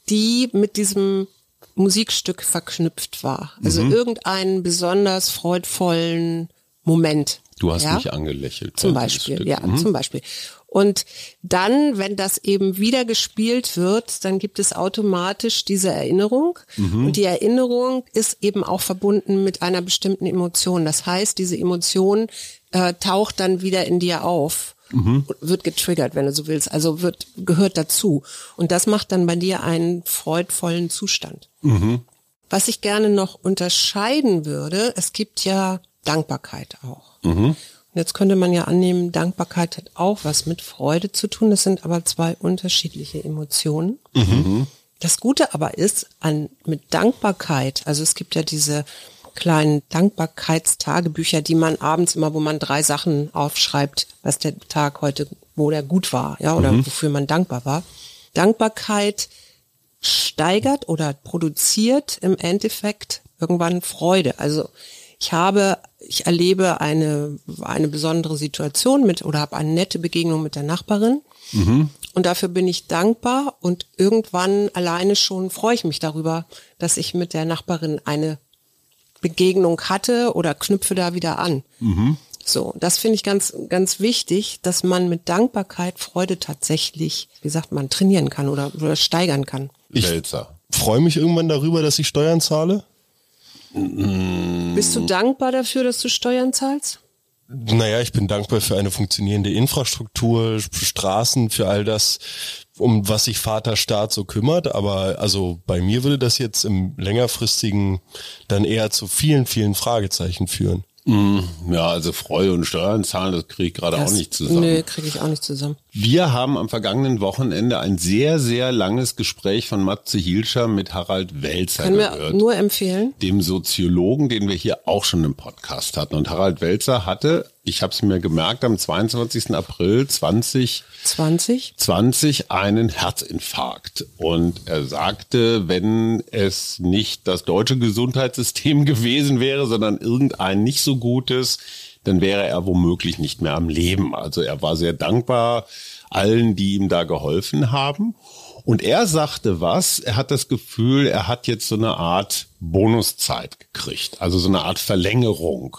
die mit diesem Musikstück verknüpft war. Also mhm. irgendeinen besonders freudvollen Moment. Du hast ja? mich angelächelt. Zum Beispiel, ja, mhm. zum Beispiel. Und dann, wenn das eben wieder gespielt wird, dann gibt es automatisch diese Erinnerung. Mhm. Und die Erinnerung ist eben auch verbunden mit einer bestimmten Emotion. Das heißt, diese Emotion äh, taucht dann wieder in dir auf. Mhm. Wird getriggert, wenn du so willst. Also wird, gehört dazu. Und das macht dann bei dir einen freudvollen Zustand. Mhm. Was ich gerne noch unterscheiden würde, es gibt ja Dankbarkeit auch. Mhm. Jetzt könnte man ja annehmen, Dankbarkeit hat auch was mit Freude zu tun. Das sind aber zwei unterschiedliche Emotionen. Mhm. Das Gute aber ist an, mit Dankbarkeit, also es gibt ja diese kleinen Dankbarkeitstagebücher, die man abends immer, wo man drei Sachen aufschreibt, was der Tag heute, wo der gut war, ja, oder mhm. wofür man dankbar war. Dankbarkeit steigert oder produziert im Endeffekt irgendwann Freude. Also ich habe, ich erlebe eine, eine besondere Situation mit oder habe eine nette Begegnung mit der Nachbarin. Mhm. Und dafür bin ich dankbar und irgendwann alleine schon freue ich mich darüber, dass ich mit der Nachbarin eine Begegnung hatte oder knüpfe da wieder an. Mhm. So, das finde ich ganz, ganz wichtig, dass man mit Dankbarkeit Freude tatsächlich, wie sagt man, trainieren kann oder, oder steigern kann. Ich freue mich irgendwann darüber, dass ich Steuern zahle. Bist du dankbar dafür, dass du Steuern zahlst? Naja, ich bin dankbar für eine funktionierende Infrastruktur, Straßen, für all das, um was sich Vaterstaat so kümmert. Aber also bei mir würde das jetzt im längerfristigen dann eher zu vielen, vielen Fragezeichen führen. Mm, ja, also Freude und Steuern zahlen, das kriege ich gerade auch nicht zusammen. Nee, kriege ich auch nicht zusammen. Wir haben am vergangenen Wochenende ein sehr, sehr langes Gespräch von Matze Hielscher mit Harald Welzer Können gehört. Können wir nur empfehlen. Dem Soziologen, den wir hier auch schon im Podcast hatten. Und Harald Welzer hatte ich habe es mir gemerkt, am 22. April 2020 20? 20 einen Herzinfarkt. Und er sagte, wenn es nicht das deutsche Gesundheitssystem gewesen wäre, sondern irgendein nicht so gutes, dann wäre er womöglich nicht mehr am Leben. Also er war sehr dankbar allen, die ihm da geholfen haben. Und er sagte was, er hat das Gefühl, er hat jetzt so eine Art Bonuszeit gekriegt, also so eine Art Verlängerung.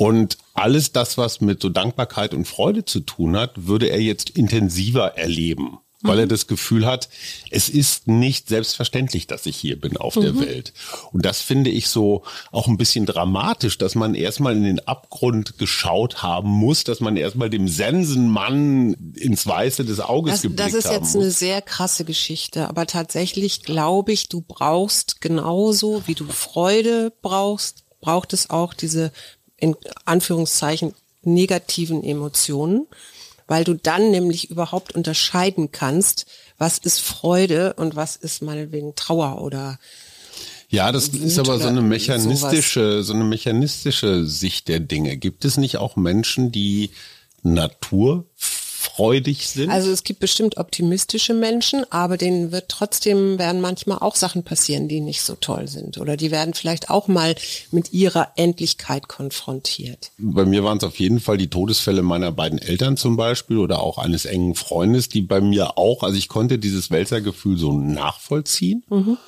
Und alles das, was mit so Dankbarkeit und Freude zu tun hat, würde er jetzt intensiver erleben weil er mhm. das Gefühl hat, es ist nicht selbstverständlich, dass ich hier bin auf mhm. der Welt. Und das finde ich so auch ein bisschen dramatisch, dass man erstmal in den Abgrund geschaut haben muss, dass man erstmal dem Sensenmann ins Weiße des Auges das, geblickt haben Das ist jetzt eine sehr krasse Geschichte, aber tatsächlich glaube ich, du brauchst genauso, wie du Freude brauchst, braucht es auch diese in Anführungszeichen negativen Emotionen, weil du dann nämlich überhaupt unterscheiden kannst, was ist Freude und was ist meinetwegen Trauer oder ja, das Wut ist aber so eine mechanistische, sowas. so eine mechanistische Sicht der Dinge. Gibt es nicht auch Menschen, die Natur freudig sind? Also es gibt bestimmt optimistische Menschen, aber denen wird trotzdem werden manchmal auch Sachen passieren, die nicht so toll sind oder die werden vielleicht auch mal mit ihrer Endlichkeit konfrontiert. Bei mir waren es auf jeden Fall die Todesfälle meiner beiden Eltern zum Beispiel oder auch eines engen Freundes, die bei mir auch, also ich konnte dieses Wälzergefühl so nachvollziehen. Mhm.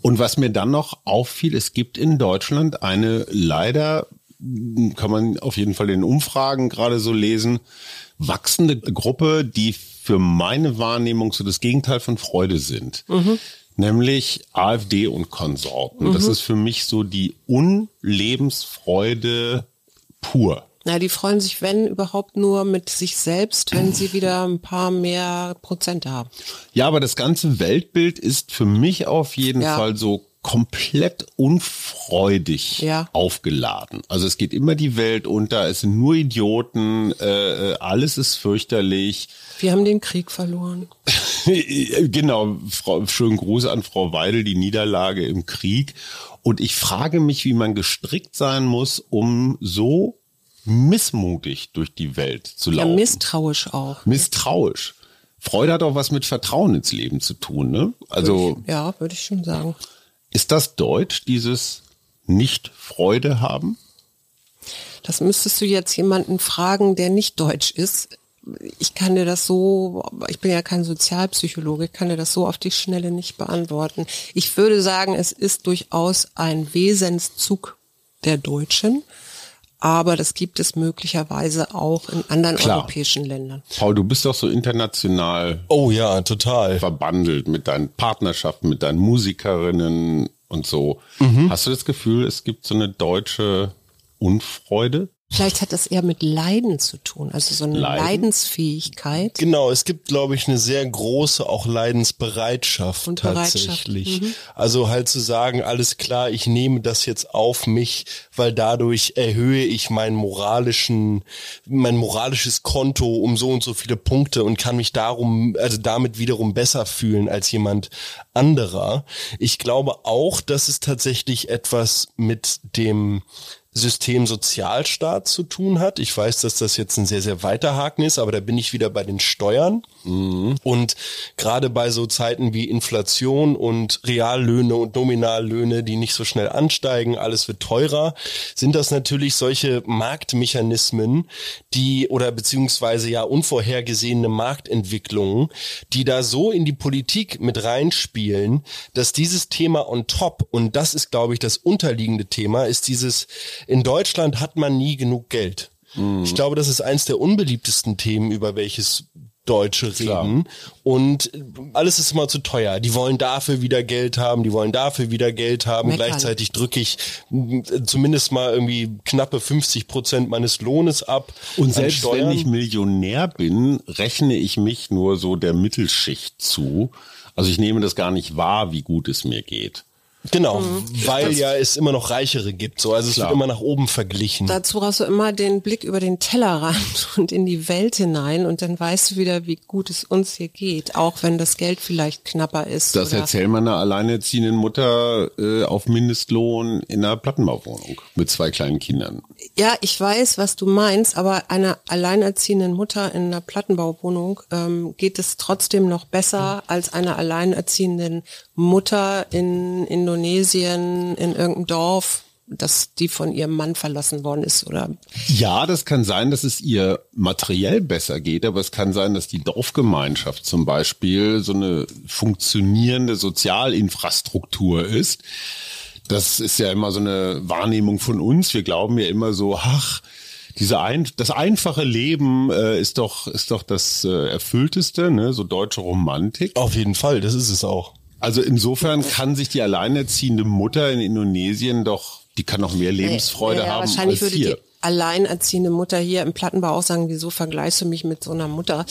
Und was mir dann noch auffiel, es gibt in Deutschland eine leider kann man auf jeden Fall in Umfragen gerade so lesen, wachsende Gruppe, die für meine Wahrnehmung so das Gegenteil von Freude sind. Mhm. Nämlich AfD und Konsorten. Mhm. Das ist für mich so die Unlebensfreude pur. Na, die freuen sich, wenn überhaupt nur mit sich selbst, wenn sie wieder ein paar mehr Prozente haben. Ja, aber das ganze Weltbild ist für mich auf jeden ja. Fall so komplett unfreudig ja. aufgeladen. Also es geht immer die Welt unter, es sind nur Idioten, äh, alles ist fürchterlich. Wir haben den Krieg verloren. genau, Frau, schönen Gruß an Frau Weidel, die Niederlage im Krieg. Und ich frage mich, wie man gestrickt sein muss, um so missmutig durch die Welt zu Ja, laufen. misstrauisch auch. Misstrauisch. Freude hat auch was mit Vertrauen ins Leben zu tun, ne? Also Ja, würde ich schon sagen. Ist das deutsch, dieses Nicht-Freude haben? Das müsstest du jetzt jemanden fragen, der nicht deutsch ist. Ich kann dir das so, ich bin ja kein Sozialpsychologe, ich kann dir das so auf die Schnelle nicht beantworten. Ich würde sagen, es ist durchaus ein Wesenszug der Deutschen, aber das gibt es möglicherweise auch in anderen Klar. europäischen Ländern. Paul, du bist doch so international Oh ja, total. verbandelt mit deinen Partnerschaften, mit deinen Musikerinnen und so. Mhm. Hast du das Gefühl, es gibt so eine deutsche Unfreude? Vielleicht hat das eher mit Leiden zu tun, also so eine Leiden? Leidensfähigkeit. Genau, es gibt, glaube ich, eine sehr große auch Leidensbereitschaft Und Bereitschaft, tatsächlich. Also halt zu sagen, alles klar, ich nehme das jetzt auf mich, weil dadurch erhöhe ich meinen moralischen, mein moralisches Konto um so und so viele Punkte und kann mich darum, also damit wiederum besser fühlen als jemand anderer. Ich glaube auch, dass es tatsächlich etwas mit dem System Sozialstaat zu tun hat. Ich weiß, dass das jetzt ein sehr, sehr weiter Haken ist, aber da bin ich wieder bei den Steuern. Und gerade bei so Zeiten wie Inflation und Reallöhne und Nominallöhne, die nicht so schnell ansteigen, alles wird teurer, sind das natürlich solche Marktmechanismen, die oder beziehungsweise ja unvorhergesehene Marktentwicklungen, die da so in die Politik mit reinspielen, dass dieses Thema on top, und das ist, glaube ich, das unterliegende Thema, ist dieses, in Deutschland hat man nie genug Geld. Ich glaube, das ist eins der unbeliebtesten Themen, über welches Deutsche Klar. reden. Und alles ist immer zu teuer. Die wollen dafür wieder Geld haben, die wollen dafür wieder Geld haben. Meckern. Gleichzeitig drücke ich zumindest mal irgendwie knappe 50 Prozent meines Lohnes ab. Und selbst Steuern. wenn ich Millionär bin, rechne ich mich nur so der Mittelschicht zu. Also ich nehme das gar nicht wahr, wie gut es mir geht. Genau, Mhm. weil ja es immer noch Reichere gibt. So, also es Klar. wird immer nach oben verglichen. Dazu brauchst du immer den Blick über den Tellerrand und in die Welt hinein und dann weißt du wieder, wie gut es uns hier geht, auch wenn das Geld vielleicht knapper ist. Das oder erzählt man einer alleinerziehenden Mutter äh, auf Mindestlohn in einer Plattenbauwohnung mit zwei kleinen Kindern. ja, ich weiß, was du meinst, aber einer alleinerziehenden Mutter in einer Plattenbauwohnung ähm, geht es trotzdem noch besser als einer alleinerziehenden Mutter in Indonesien, in irgendeinem Dorf, dass die von ihrem Mann verlassen worden ist oder Ja, das kann sein, dass es ihr materiell besser geht, aber es kann sein, dass die Dorfgemeinschaft zum Beispiel so eine funktionierende Sozialinfrastruktur ist. Das ist ja immer so eine Wahrnehmung von uns. Wir glauben ja immer so, ach, diese ein, das einfache Leben äh, ist doch ist doch das äh, erfüllteste, ne, so deutsche Romantik. Auf jeden Fall, das ist es auch. Also insofern kann sich die alleinerziehende Mutter in Indonesien doch, die kann noch mehr Lebensfreude Ja, ja, haben wahrscheinlich als würde hier. die alleinerziehende Mutter hier im Plattenbau auch sagen, wieso vergleichst du mich mit so einer Mutter?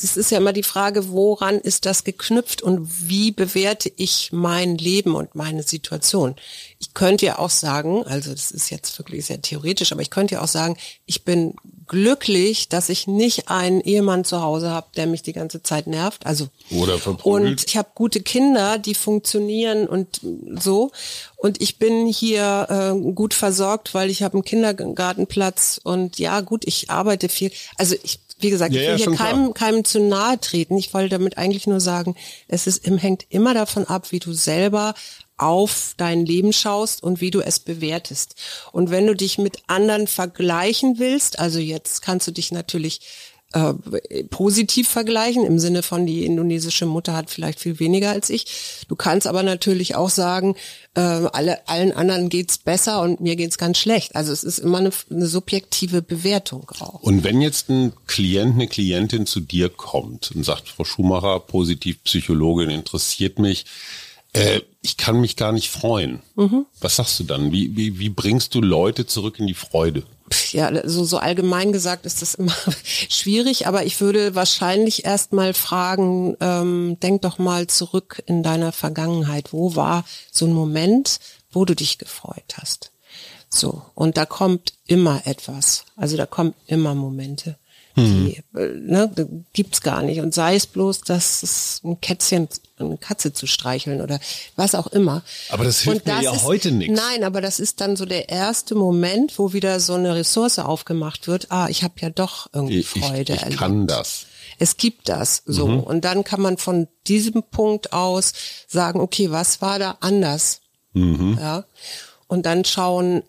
Das ist ja immer die Frage, woran ist das geknüpft und wie bewerte ich mein Leben und meine Situation? Ich könnte ja auch sagen, also das ist jetzt wirklich sehr theoretisch, aber ich könnte ja auch sagen, ich bin glücklich, dass ich nicht einen Ehemann zu Hause habe, der mich die ganze Zeit nervt. Also Oder verprügelt. und ich habe gute Kinder, die funktionieren und so. Und ich bin hier äh, gut versorgt, weil ich habe einen Kindergartenplatz und ja, gut, ich arbeite viel. Also ich, wie gesagt, Ja, ich ja, will hier schon klar. keinem, keinem zu nahe treten. Ich wollte damit eigentlich nur sagen, es ist, hängt immer davon ab, wie du selber auf dein Leben schaust und wie du es bewertest. Und wenn du dich mit anderen vergleichen willst, also jetzt kannst du dich natürlich äh, positiv vergleichen, im Sinne von die indonesische Mutter hat vielleicht viel weniger als ich. Du kannst aber natürlich auch sagen, äh, alle, allen anderen geht's besser und mir geht's ganz schlecht. Also es ist immer eine, eine subjektive Bewertung auch. Und wenn jetzt ein Klient, eine Klientin zu dir kommt und sagt, Frau Schumacher, Positivpsychologin, interessiert mich, äh, ich kann mich gar nicht freuen. Mhm. Was sagst du dann? Wie, wie, wie bringst du Leute zurück in die Freude? ja, so, so allgemein gesagt ist das immer schwierig, aber ich würde wahrscheinlich erst mal fragen, ähm, denk doch mal zurück in deiner Vergangenheit. Wo war so ein Moment, wo du dich gefreut hast? So, und da kommt immer etwas. Also da kommen immer Momente. Die, äh, ne, gibt's gar nicht. Und sei es bloß, dass es ein Kätzchen, eine Katze zu streicheln oder was auch immer. Aber das hilft Und mir ja ist, heute nichts. Nein, aber das ist dann so der erste Moment, wo wieder so eine Ressource aufgemacht wird. Ah, ich habe ja doch irgendwie Ich, ich, Freude ich erlebt. kann das. Es gibt das so. Mhm. Und dann kann man von diesem Punkt aus sagen, okay, was war da anders? Mhm. Ja. Und dann schauen,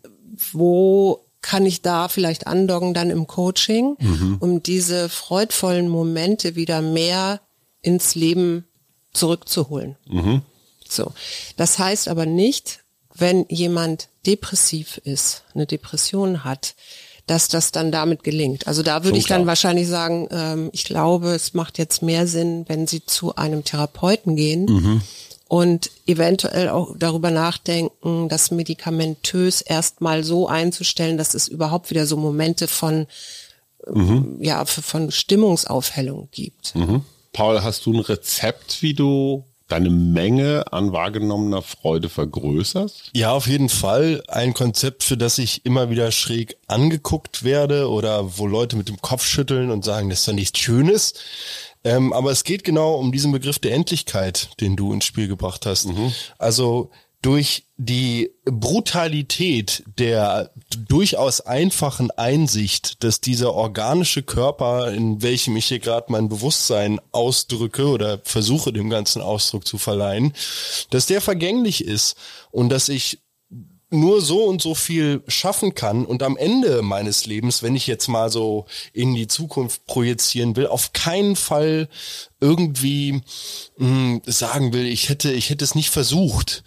wo kann ich da vielleicht andocken dann im Coaching, Mhm. um diese freudvollen Momente wieder mehr ins Leben zurückzuholen. Mhm. So. Das heißt aber nicht, wenn jemand depressiv ist, eine Depression hat, dass das dann damit gelingt. Also da würde Schon ich dann klar. wahrscheinlich sagen, ähm, ich glaube, es macht jetzt mehr Sinn, wenn Sie zu einem Therapeuten gehen Mhm. Und eventuell auch darüber nachdenken, das medikamentös erstmal so einzustellen, dass es überhaupt wieder so Momente von ähm, ja von Stimmungsaufhellung gibt. Mhm. Paul, hast du ein Rezept, wie du deine Menge an wahrgenommener Freude vergrößerst? Ja, auf jeden Fall. Ein Konzept, für das ich immer wieder schräg angeguckt werde oder wo Leute mit dem Kopf schütteln und sagen, das ist doch nichts Schönes. Ähm, aber es geht genau um diesen Begriff der Endlichkeit, den du ins Spiel gebracht hast. Also durch die Brutalität der durchaus einfachen Einsicht, dass dieser organische Körper, in welchem ich hier gerade mein Bewusstsein ausdrücke oder versuche dem ganzen Ausdruck zu verleihen, dass der vergänglich ist und dass ich nur so und so viel schaffen kann und am Ende meines Lebens, wenn ich jetzt mal so in die Zukunft projizieren will, auf keinen Fall irgendwie mh, sagen will, ich hätte, ich hätte es nicht versucht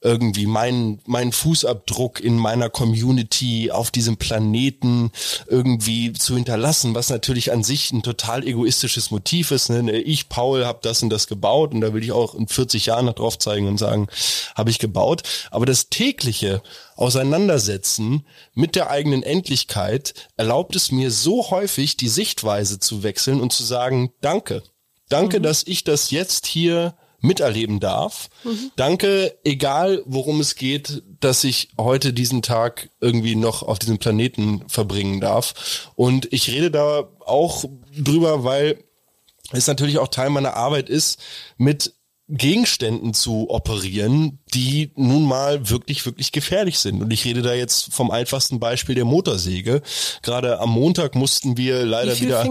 irgendwie meinen meinen Fußabdruck in meiner Community auf diesem Planeten irgendwie zu hinterlassen, was natürlich an sich ein total egoistisches Motiv ist. Ne? Ich, Paul, habe das und das gebaut und da will ich auch in 40 Jahren noch drauf zeigen und sagen, habe ich gebaut. Aber das tägliche Auseinandersetzen mit der eigenen Endlichkeit erlaubt es mir so häufig, die Sichtweise zu wechseln und zu sagen, danke. Danke, dass ich das jetzt hier miterleben darf. Danke, egal worum es geht, dass ich heute diesen Tag irgendwie noch auf diesem Planeten verbringen darf. Und ich rede da auch drüber, weil es natürlich auch Teil meiner Arbeit ist, mit Gegenständen zu operieren, die nun mal wirklich, wirklich gefährlich sind. Und ich rede da jetzt vom einfachsten Beispiel der Motorsäge. Gerade am Montag mussten wir leider wieder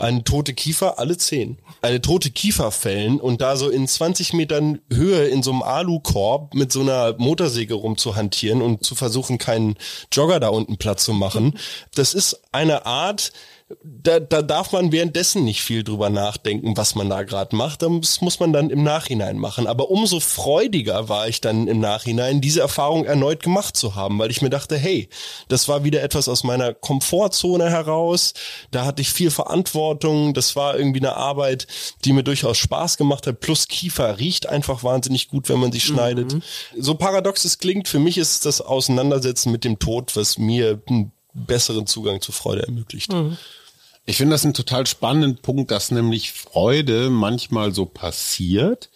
eine tote Kiefer, alle zehn. Eine tote Kiefer fällen und da so in 20 Metern Höhe in so einem Alukorb mit so einer Motorsäge rumzuhantieren und zu versuchen, keinen Jogger da unten platt zu machen. Das ist eine Art, da, da darf man währenddessen nicht viel drüber nachdenken, was man da gerade macht. Das muss man dann im Nachhinein machen. Aber umso freudiger war ich dann im Nachhinein, diese Erfahrung erneut gemacht zu haben, weil ich mir dachte, hey, das war wieder etwas aus meiner Komfortzone heraus. Da hatte ich viel Verantwortung. Das war irgendwie eine Arbeit, die mir durchaus Spaß gemacht hat. Plus Kiefer riecht einfach wahnsinnig gut, wenn man sie schneidet. So paradox es klingt, für mich ist das Auseinandersetzen mit dem Tod, was mir einen besseren Zugang zu Freude ermöglicht. Ich finde das einen total spannenden Punkt, dass nämlich Freude manchmal so passiert,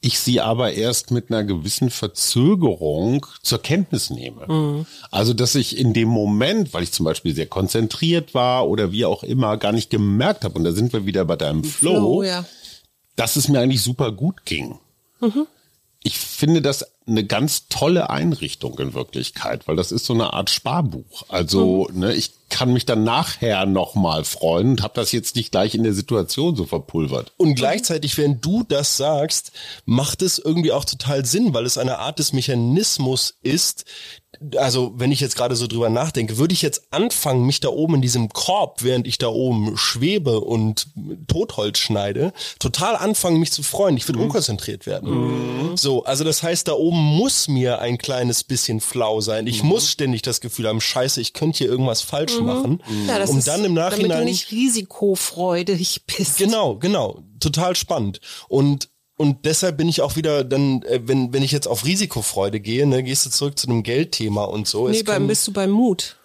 ich sie aber erst mit einer gewissen Verzögerung zur Kenntnis nehme. Also, dass ich in dem Moment, weil ich zum Beispiel sehr konzentriert war oder wie auch immer, gar nicht gemerkt habe, und da sind wir wieder bei deinem Flow, Flow, ja. dass es mir eigentlich super gut ging. Ich finde das eine ganz tolle Einrichtung in Wirklichkeit, weil das ist so eine Art Sparbuch. Also ne, ich kann mich dann nachher nochmal freuen und habe das jetzt nicht gleich in der Situation so verpulvert. Und gleichzeitig, wenn du das sagst, macht es irgendwie auch total Sinn, weil es eine Art des Mechanismus ist. Also, wenn ich jetzt gerade so drüber nachdenke, würde ich jetzt anfangen, mich da oben in diesem Korb, während ich da oben schwebe und Totholz schneide, total anfangen, mich zu freuen. Ich würde unkonzentriert werden. So, also das heißt, da oben muss mir ein kleines bisschen flau sein. Ich muss ständig das Gefühl haben, scheiße, ich könnte hier irgendwas falsch machen. Ja, das um ist, dann im damit du Nachhinein nicht risikofreudig bist. Genau, genau. Total spannend. Und und deshalb bin ich auch wieder dann, äh, wenn, wenn ich jetzt auf Risikofreude gehe, ne, gehst du zurück zu einem Geldthema und so. Nee, Es beim, bist du beim Mut.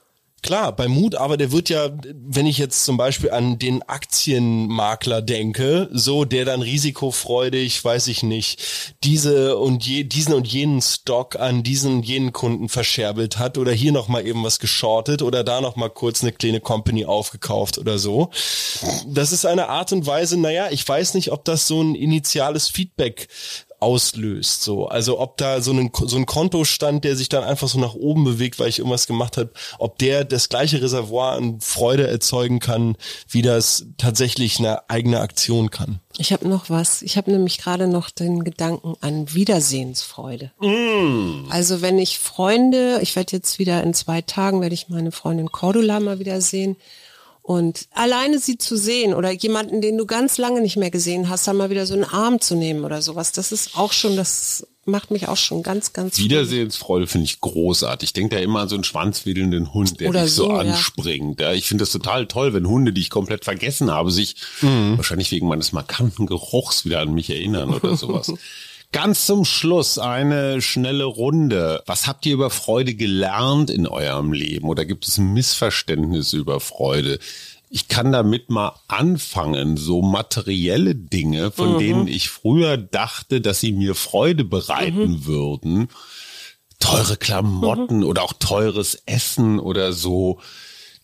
Klar, bei Mut, aber der wird ja, wenn ich jetzt zum Beispiel an den Aktienmakler denke, so der dann risikofreudig, weiß ich nicht, diese und je, diesen und jenen Stock an diesen und jenen Kunden verscherbelt hat oder hier nochmal eben was geschortet oder da nochmal kurz eine kleine Company aufgekauft oder so. Das ist eine Art und Weise, naja, ich weiß nicht, ob das so ein initiales Feedback auslöst. So, also ob da so ein so ein Kontostand, der sich dann einfach so nach oben bewegt, weil ich irgendwas gemacht habe, ob der das gleiche Reservoir an Freude erzeugen kann, wie das tatsächlich eine eigene Aktion kann. Ich habe noch was. Ich habe nämlich gerade noch den Gedanken an Wiedersehensfreude. Mm. Also wenn ich Freunde, ich werde jetzt wieder in zwei Tagen werde ich meine Freundin Cordula mal wieder sehen. Und alleine sie zu sehen oder jemanden, den du ganz lange nicht mehr gesehen hast, dann mal wieder so einen Arm zu nehmen oder sowas, das ist auch schon, das macht mich auch schon ganz, ganz. Wiedersehensfreude finde ich großartig. Ich denke da immer an so einen schwanzwedelnden Hund, der oder dich so, so anspringt. Ja. Ich finde das total toll, wenn Hunde, die ich komplett vergessen habe, sich mhm. wahrscheinlich wegen meines markanten Geruchs wieder an mich erinnern oder sowas. Ganz zum Schluss eine schnelle Runde. Was habt ihr über Freude gelernt in eurem Leben oder gibt es ein Missverständnis über Freude? Ich kann damit mal anfangen, so materielle Dinge, von mhm. denen ich früher dachte, dass sie mir Freude bereiten mhm. würden. Teure Klamotten mhm. oder auch teures Essen oder so.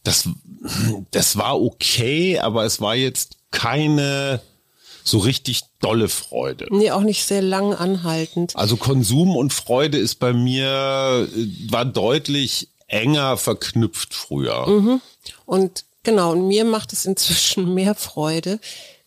Das, das war okay, aber es war jetzt keine so richtig dolle Freude. Nee, auch nicht sehr lang anhaltend. Also Konsum und Freude ist bei mir, äh, war deutlich enger verknüpft früher. Mhm. Und genau, und mir macht es inzwischen mehr Freude,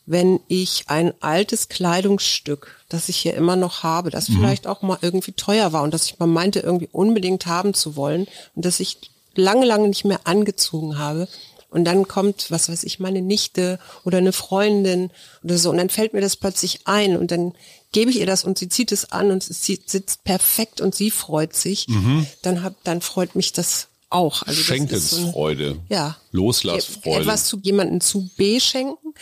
wenn ich ein altes Kleidungsstück, das ich hier immer noch habe, das mhm. vielleicht auch mal irgendwie teuer war und das ich mal meinte, irgendwie unbedingt haben zu wollen und das ich lange, lange nicht mehr angezogen habe, und dann kommt, was weiß ich, meine Nichte oder eine Freundin oder so und dann fällt mir das plötzlich ein und dann gebe ich ihr das und sie zieht es an und es sitzt perfekt und sie freut sich, mhm. dann hab, dann freut mich das auch. Also Schenkensfreude. So ja. Loslassfreude. Etwas zu jemandem zu beschenken,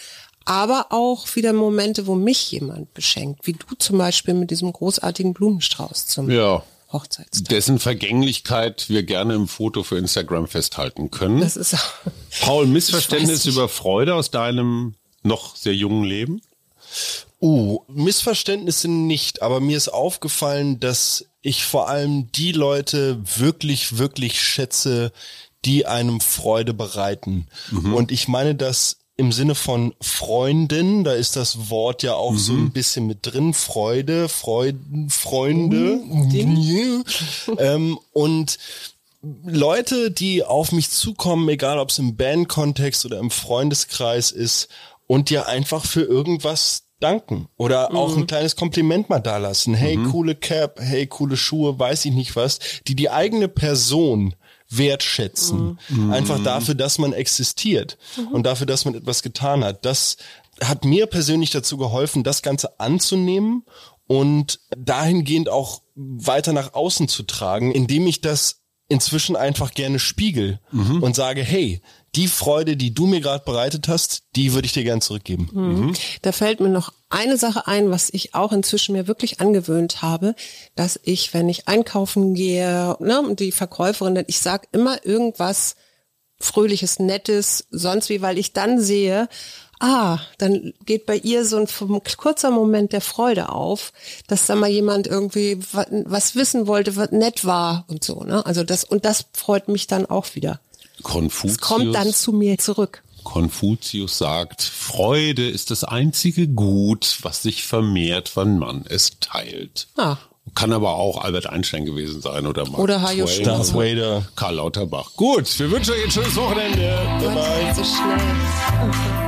aber auch wieder Momente, wo mich jemand beschenkt, wie du zum Beispiel mit diesem großartigen Blumenstrauß zum ja. Hochzeitstag. Dessen Vergänglichkeit wir gerne im Foto für Instagram festhalten können. Das ist Paul, Missverständnis über Freude aus deinem noch sehr jungen Leben? Uh, Missverständnisse nicht, aber mir ist aufgefallen, dass ich vor allem die Leute wirklich, wirklich schätze, die einem Freude bereiten. Mhm. Und ich meine das im Sinne von Freundin, da ist das Wort ja auch mhm. so ein bisschen mit drin, Freude, Freuden, Freunde. Mhm. ähm, und Leute, die auf mich zukommen, egal ob es im Bandkontext oder im Freundeskreis ist, und dir einfach für irgendwas danken oder auch mhm. ein kleines Kompliment mal dalassen. Hey, mhm. coole Cap, hey, coole Schuhe, weiß ich nicht was, die die eigene Person wertschätzen. Mhm. Einfach dafür, dass man existiert mhm. und dafür, dass man etwas getan hat. Das hat mir persönlich dazu geholfen, das Ganze anzunehmen und dahingehend auch weiter nach außen zu tragen, indem ich das inzwischen einfach gerne spiegel mhm. und sage, hey, die Freude, die du mir gerade bereitet hast, die würde ich dir gern zurückgeben. Mhm. mhm. Da fällt mir noch eine Sache ein, was ich auch inzwischen mir wirklich angewöhnt habe, dass ich, wenn ich einkaufen gehe, ne, und die Verkäuferin, ich sag immer irgendwas Fröhliches, Nettes, sonst wie, weil ich dann sehe, ah, dann geht bei ihr so ein kurzer Moment der Freude auf, dass da mal jemand irgendwie was wissen wollte, was nett war und so, ne? Also das, und das freut mich dann auch wieder. Konfuzius. Es kommt dann zu mir zurück. Konfuzius sagt, Freude ist das einzige Gut, was sich vermehrt, wenn man es teilt. Ah. Kann aber auch Albert Einstein gewesen sein oder Mark Oder Hajo Darth Vader. Karl Lauterbach. Gut, wir wünschen euch ein schönes Wochenende. Bye bye. So schnell.